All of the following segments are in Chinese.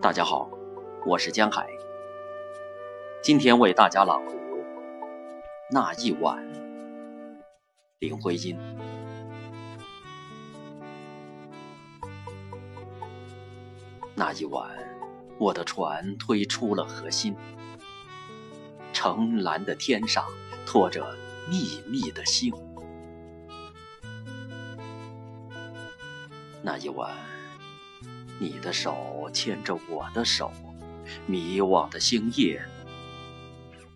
大家好，我是江海。今天为大家朗读那一晚，林徽因。那一晚，我的船推出了河心，澄蓝的天上托着密密的星。那一晚。你的手牵着我的手，迷惘的星夜，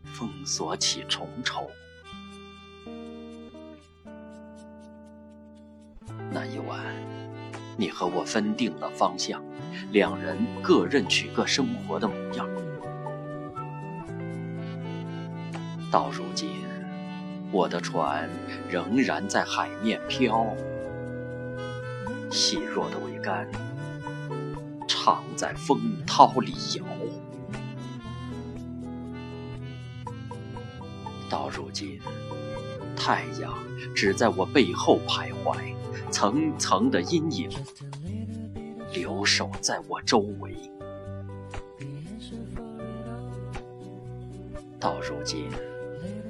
封锁起重愁。那一晚，你和我分定了方向，两人各任取各生活的模样。到如今，我的船仍然在海面飘，细弱的桅杆。常在风涛里摇，到如今，太阳只在我背后徘徊，层层的阴影留守在我周围。到如今，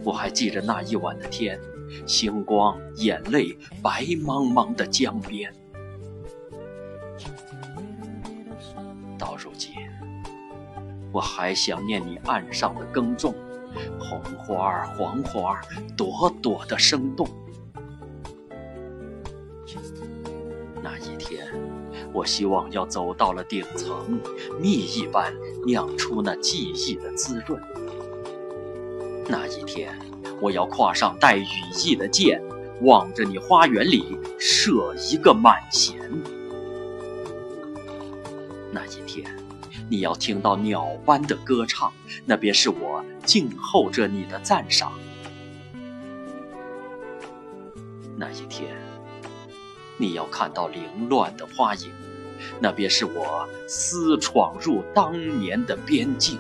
我还记着那一晚的天，星光、眼泪，白茫茫的江边。到如今，我还想念你岸上的耕种，红花儿、黄花儿，朵朵的生动。那一天，我希望要走到了顶层，蜜一般酿出那记忆的滋润。那一天，我要跨上带羽翼的箭，望着你花园里射一个满弦。那一天，你要听到鸟般的歌唱，那便是我静候着你的赞赏。那一天，你要看到凌乱的花影，那便是我私闯入当年的边境。